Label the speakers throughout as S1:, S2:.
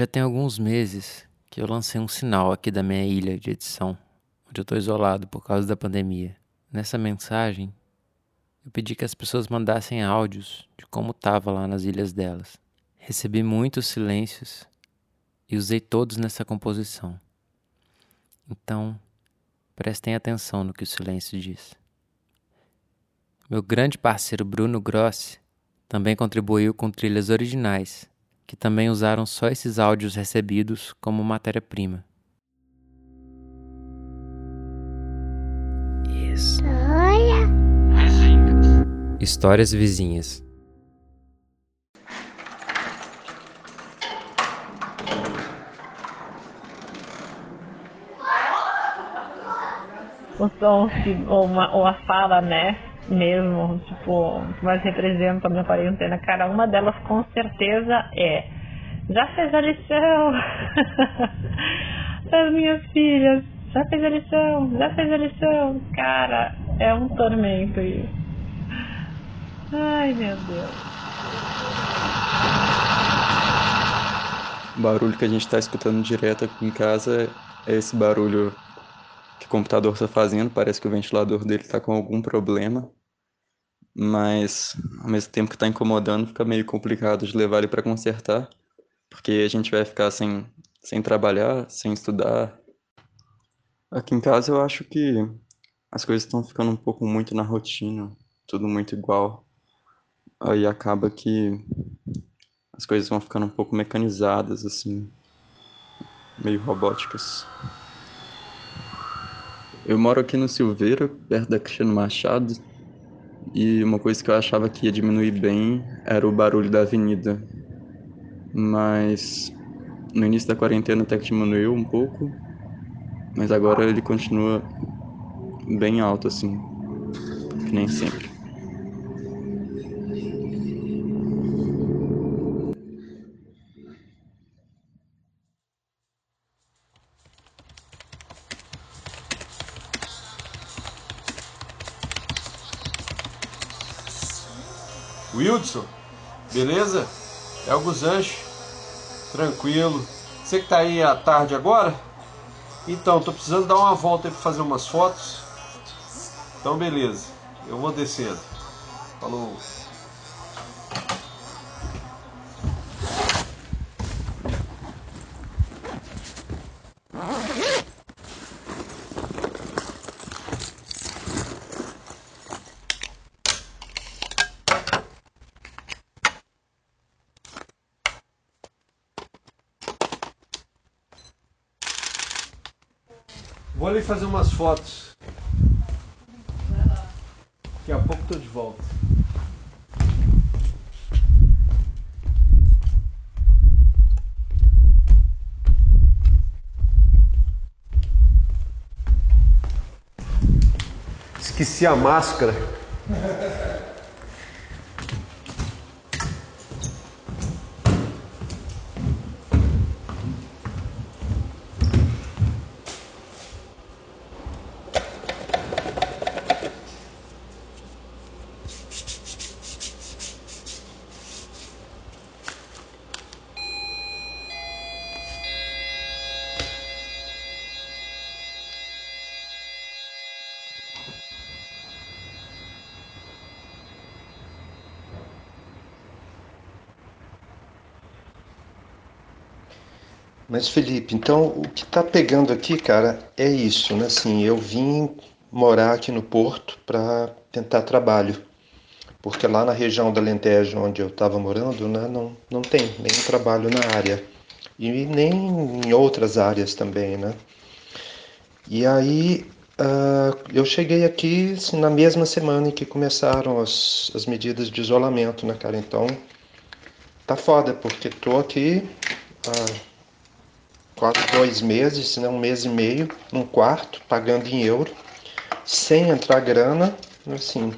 S1: Já tem alguns meses que eu lancei um sinal aqui da minha ilha de edição, onde eu estou isolado por causa da pandemia. Nessa mensagem, eu pedi que as pessoas mandassem áudios de como estava lá nas ilhas delas. Recebi muitos silêncios e usei todos nessa composição. Então, prestem atenção no que o silêncio diz. Meu grande parceiro Bruno Grossi também contribuiu com trilhas originais que também usaram só esses áudios recebidos como matéria-prima. História. Histórias vizinhas.
S2: Os sons que, ou, uma, ou a fala, né? mesmo, tipo, que mais representa a minha quarentena. Cara, uma delas com certeza é já fez a lição das minhas filhas, já fez a lição, já fez a lição. Cara, é um tormento isso. Ai meu Deus.
S3: O barulho que a gente está escutando direto aqui em casa é esse barulho que o computador está fazendo. Parece que o ventilador dele está com algum problema mas ao mesmo tempo que está incomodando, fica meio complicado de levar ele para consertar, porque a gente vai ficar sem, sem trabalhar, sem estudar. Aqui em casa eu acho que as coisas estão ficando um pouco muito na rotina, tudo muito igual. Aí acaba que as coisas vão ficando um pouco mecanizadas, assim, meio robóticas. Eu moro aqui no Silveira, perto da Cristiano Machado, e uma coisa que eu achava que ia diminuir bem era o barulho da avenida. Mas no início da quarentena até que diminuiu um pouco, mas agora ele continua bem alto assim, que nem sempre.
S4: Wildson, beleza? É o Guzanche. Tranquilo. Você que tá aí à tarde agora? Então, tô precisando dar uma volta pra fazer umas fotos. Então, beleza. Eu vou descendo. Falou. Vou ali fazer umas fotos. Daqui a pouco tô de volta. Esqueci a máscara.
S5: Mas Felipe, então o que está pegando aqui, cara, é isso, né? Assim, eu vim morar aqui no Porto para tentar trabalho, porque lá na região da Alentejo, onde eu estava morando, né, não, não tem nenhum trabalho na área e nem em outras áreas também, né? E aí uh, eu cheguei aqui assim, na mesma semana em que começaram as, as medidas de isolamento, né, cara? Então tá foda, porque tô aqui. Uh, quase dois meses, né, um mês e meio, num quarto, pagando em euro, sem entrar grana, assim.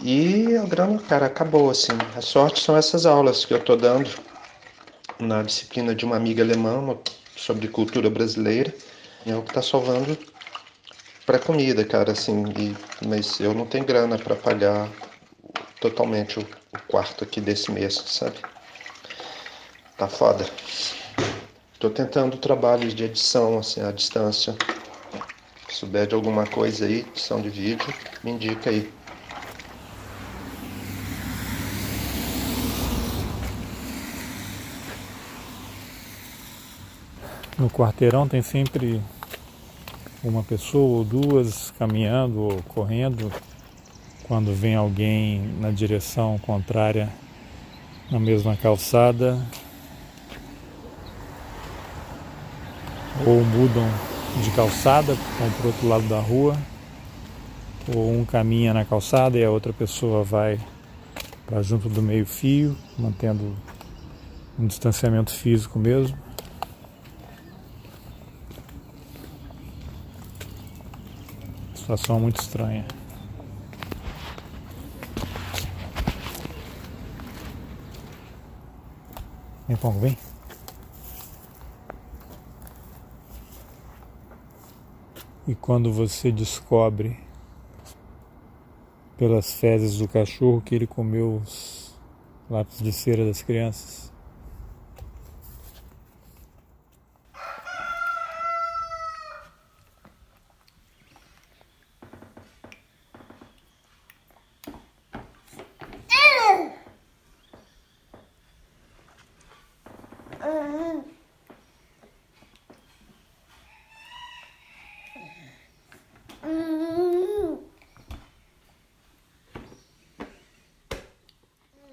S5: E a grana, cara, acabou, assim. A sorte são essas aulas que eu tô dando na disciplina de uma amiga alemã sobre cultura brasileira. É o que tá salvando para comida, cara, assim. E, mas eu não tenho grana para pagar totalmente o, o quarto aqui desse mês, sabe? tá foda. Tô tentando trabalhos de edição assim à distância. Se souber de alguma coisa aí, edição de vídeo, me indica aí.
S6: No quarteirão tem sempre uma pessoa ou duas caminhando ou correndo quando vem alguém na direção contrária na mesma calçada ou mudam de calçada, vão para o outro lado da rua, ou um caminha na calçada e a outra pessoa vai para junto do meio-fio, mantendo um distanciamento físico mesmo. Situação muito estranha. Vem, Pongo, vem. E quando você descobre pelas fezes do cachorro que ele comeu os lápis de cera das crianças,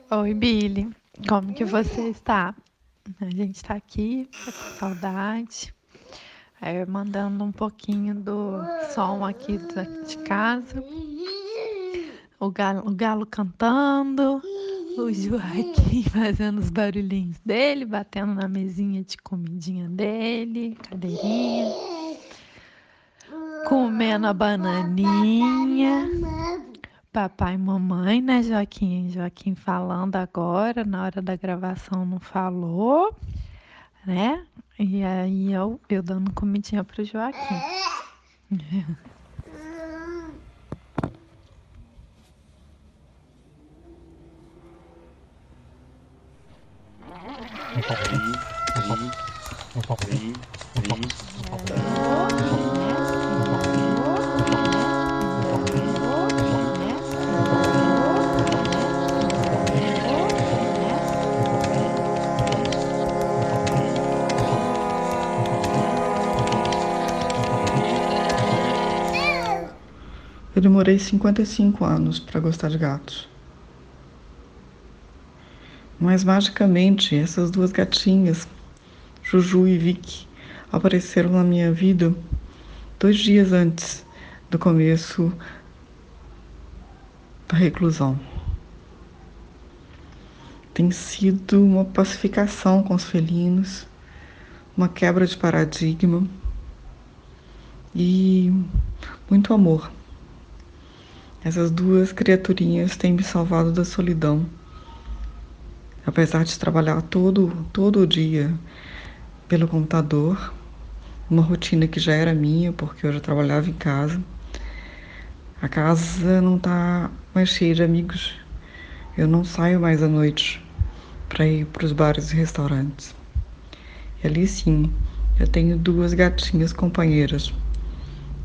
S7: Oi, Billy. Como que você está? A gente está aqui, tá com saudade. É, mandando um pouquinho do som aqui de casa. O galo, o galo cantando, o Joaquim fazendo os barulhinhos dele, batendo na mesinha de comidinha dele, cadeirinha, comendo a bananinha papai e mamãe, né, Joaquim? Joaquim falando agora, na hora da gravação não falou, né? E aí eu, eu dando comidinha pro Joaquim.
S8: Eu demorei 55 anos para gostar de gatos. Mas magicamente, essas duas gatinhas, Juju e Vicky, apareceram na minha vida dois dias antes do começo da reclusão. Tem sido uma pacificação com os felinos, uma quebra de paradigma e muito amor. Essas duas criaturinhas têm me salvado da solidão. Apesar de trabalhar todo, todo o dia pelo computador, uma rotina que já era minha, porque eu já trabalhava em casa. A casa não está mais cheia de amigos. Eu não saio mais à noite para ir para os bares e restaurantes. E ali sim, eu tenho duas gatinhas companheiras,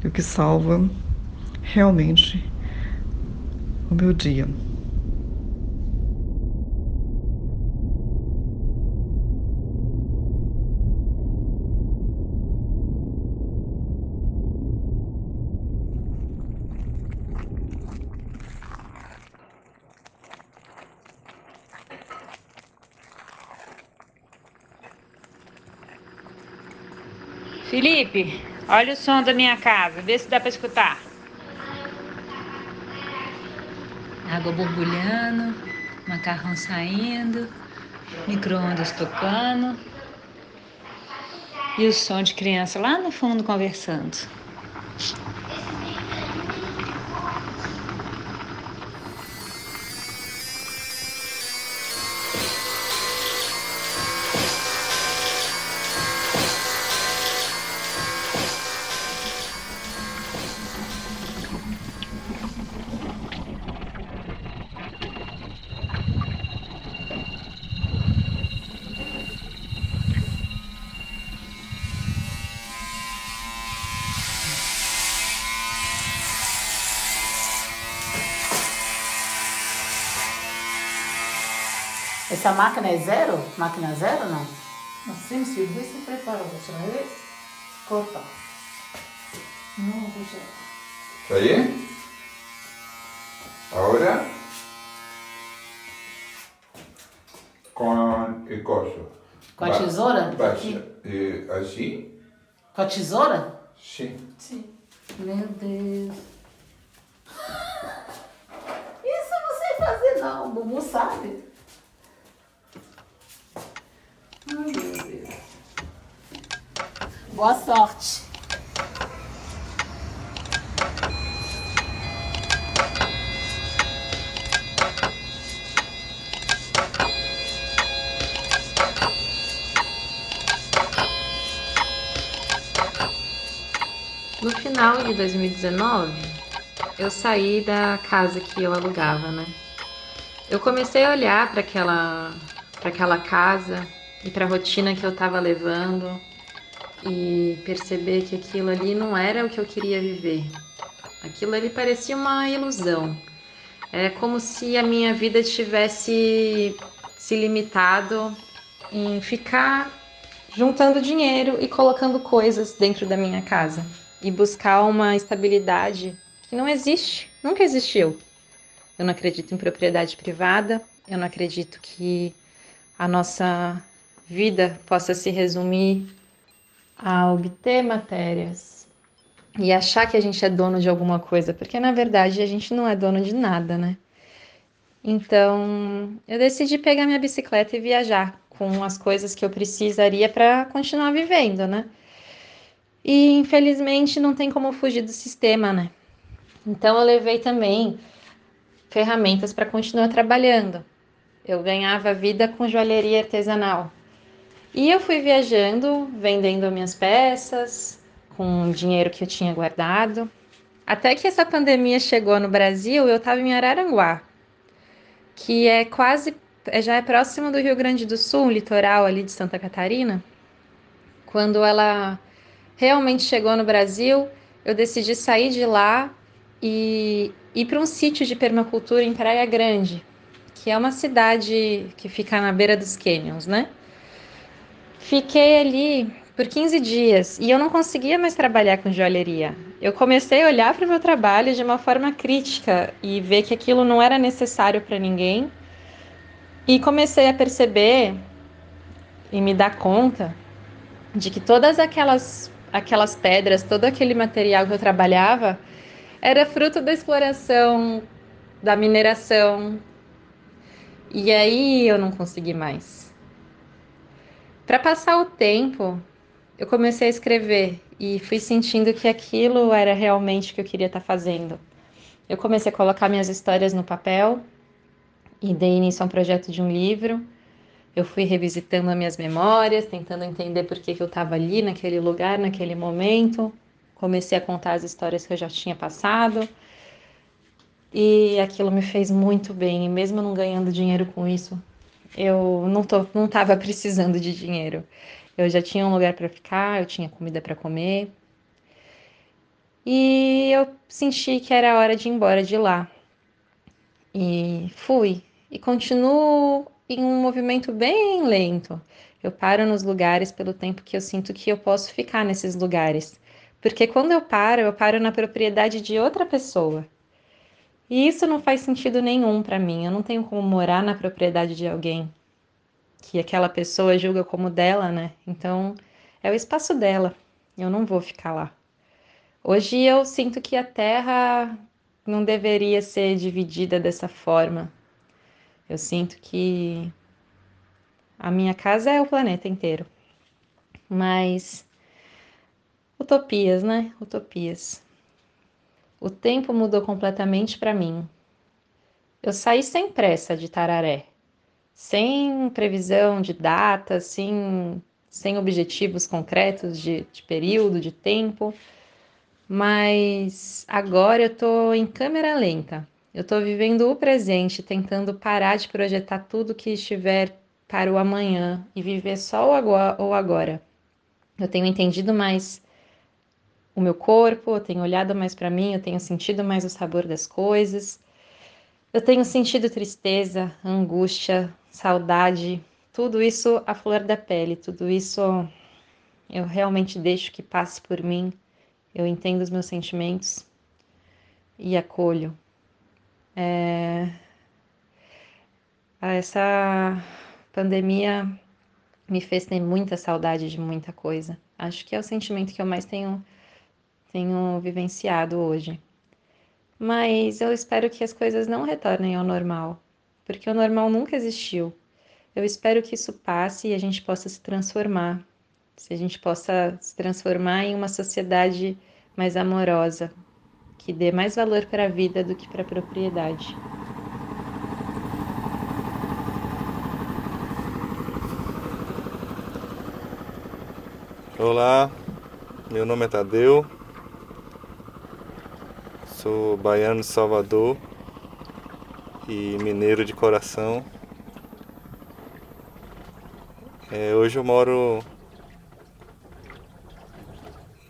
S8: o que salva realmente o meu dia.
S9: Felipe, olha o som da minha casa, vê se dá para escutar. Água borbulhando, macarrão saindo, micro-ondas tocando e o som de criança lá no fundo conversando.
S10: Essa máquina é zero? Máquina zero não?
S11: Assim, se você prepara outra vez, corta. Não, deixa.
S12: ¿Está bien? Ahora con el coso.
S10: Com a tesoura? Aqui.
S12: eh, así,
S10: Com a tesoura?
S12: sí.
S10: Sim. Meu Deus. Isso eu não sei fazer não, o Bubu sabe. Boa sorte.
S13: No final de 2019, eu saí da casa que eu alugava, né? Eu comecei a olhar para aquela, para aquela casa e para a rotina que eu estava levando e perceber que aquilo ali não era o que eu queria viver. Aquilo ali parecia uma ilusão. É como se a minha vida tivesse se limitado em ficar juntando dinheiro e colocando coisas dentro da minha casa e buscar uma estabilidade que não existe, nunca existiu. Eu não acredito em propriedade privada, eu não acredito que a nossa vida possa se resumir a obter matérias e achar que a gente é dono de alguma coisa, porque na verdade a gente não é dono de nada, né? Então, eu decidi pegar minha bicicleta e viajar com as coisas que eu precisaria para continuar vivendo, né? E infelizmente não tem como fugir do sistema, né? Então eu levei também ferramentas para continuar trabalhando. Eu ganhava vida com joalheria artesanal. E eu fui viajando, vendendo minhas peças, com o dinheiro que eu tinha guardado. Até que essa pandemia chegou no Brasil, eu estava em Araranguá, que é quase, é- já é próximo do Rio Grande do Sul, litoral ali de Santa Catarina. Quando ela realmente chegou no Brasil, eu decidi sair de lá e ir para um sítio de permacultura em Praia Grande, que é uma cidade que fica na beira dos canyons, né? Fiquei ali por 15 dias e eu não conseguia mais trabalhar com joalheria. Eu comecei a olhar para o meu trabalho de uma forma crítica e ver que aquilo não era necessário para ninguém. E comecei a perceber e me dar conta de que todas aquelas aquelas pedras, todo aquele material que eu trabalhava era fruto da exploração, da mineração. E aí eu não consegui mais. Para passar o tempo, eu comecei a escrever e fui sentindo que aquilo era realmente o que eu queria estar fazendo. Eu comecei a colocar minhas histórias no papel e dei início a um projeto de um livro. Eu fui revisitando as minhas memórias, tentando entender por que, que eu estava ali, naquele lugar, naquele momento. Comecei a contar as histórias que eu já tinha passado. E aquilo me fez muito bem, e mesmo não ganhando dinheiro com isso, eu não tô, não estava precisando de dinheiro. Eu já tinha um lugar para ficar, eu tinha comida para comer. E eu senti que era hora de ir embora de lá. E fui. E continuo em um movimento bem lento. Eu paro nos lugares pelo tempo que eu sinto que eu posso ficar nesses lugares. Porque quando eu paro, eu paro na propriedade de outra pessoa. E isso não faz sentido nenhum para mim. Eu não tenho como morar na propriedade de alguém que aquela pessoa julga como dela, né? Então, é o espaço dela. Eu não vou ficar lá. Hoje eu sinto que a terra não deveria ser dividida dessa forma. Eu sinto que a minha casa é o planeta inteiro. Mas utopias, né? Utopias. O tempo mudou completamente para mim. Eu saí sem pressa de Tararé, sem previsão de data, sem, sem objetivos concretos de, de período, de tempo. Mas agora eu tô em câmera lenta. Eu tô vivendo o presente, tentando parar de projetar tudo que estiver para o amanhã e viver só o agora. Eu tenho entendido mais o meu corpo, eu tenho olhado mais para mim, eu tenho sentido mais o sabor das coisas. Eu tenho sentido tristeza, angústia, saudade, tudo isso a flor da pele, tudo isso eu realmente deixo que passe por mim, eu entendo os meus sentimentos e acolho. É... Essa pandemia me fez ter muita saudade de muita coisa. Acho que é o sentimento que eu mais tenho, tenho vivenciado hoje. Mas eu espero que as coisas não retornem ao normal, porque o normal nunca existiu. Eu espero que isso passe e a gente possa se transformar, se a gente possa se transformar em uma sociedade mais amorosa, que dê mais valor para a vida do que para a propriedade.
S14: Olá, meu nome é Tadeu, sou baiano de Salvador e mineiro de coração. É, hoje eu moro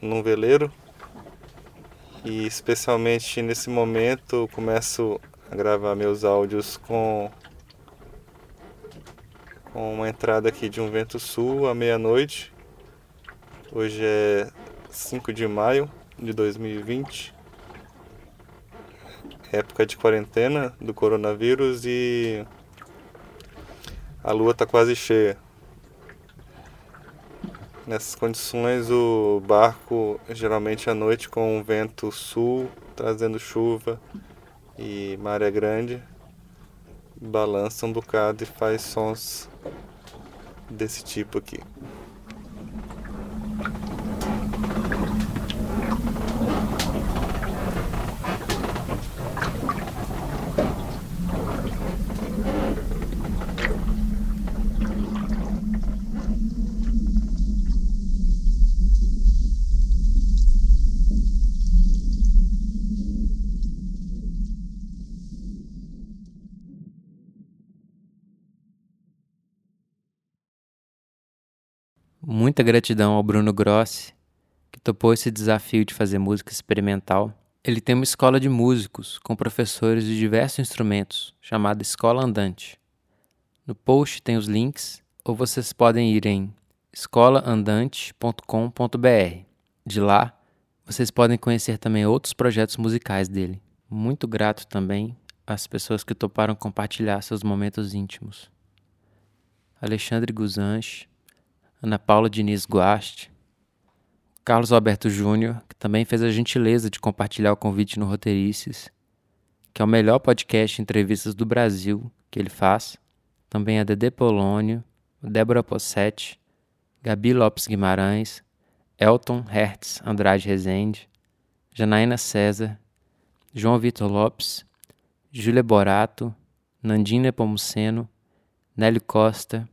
S14: num veleiro e especialmente nesse momento começo a gravar meus áudios com com uma entrada aqui de um vento sul à meia-noite Hoje é 5 de maio de 2020, época de quarentena do coronavírus e a lua está quase cheia. Nessas condições, o barco, geralmente à noite, com um vento sul, trazendo chuva e maré grande, balança um bocado e faz sons desse tipo aqui.
S1: Muita gratidão ao Bruno Grossi, que topou esse desafio de fazer música experimental. Ele tem uma escola de músicos com professores de diversos instrumentos, chamada Escola Andante. No post tem os links, ou vocês podem ir em escolaandante.com.br. De lá, vocês podem conhecer também outros projetos musicais dele. Muito grato também às pessoas que toparam compartilhar seus momentos íntimos. Alexandre Guzanche, Ana Paula Diniz Guaste, Carlos Alberto Júnior, que também fez a gentileza de compartilhar o convite no Roteirices, que é o melhor podcast de entrevistas do Brasil que ele faz. Também a Dede Polônio, Débora Possetti, Gabi Lopes Guimarães, Elton Hertz Andrade Rezende, Janaína César, João Vitor Lopes, Júlia Borato, Nandina Pomuceno, Nélio Costa,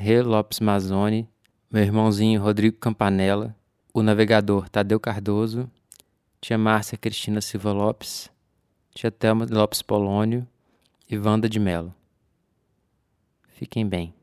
S1: Rê Lopes Mazzoni, meu irmãozinho Rodrigo Campanella, o navegador Tadeu Cardoso, tia Márcia Cristina Silva Lopes, tia Thelma Lopes Polônio e Wanda de Melo. Fiquem bem.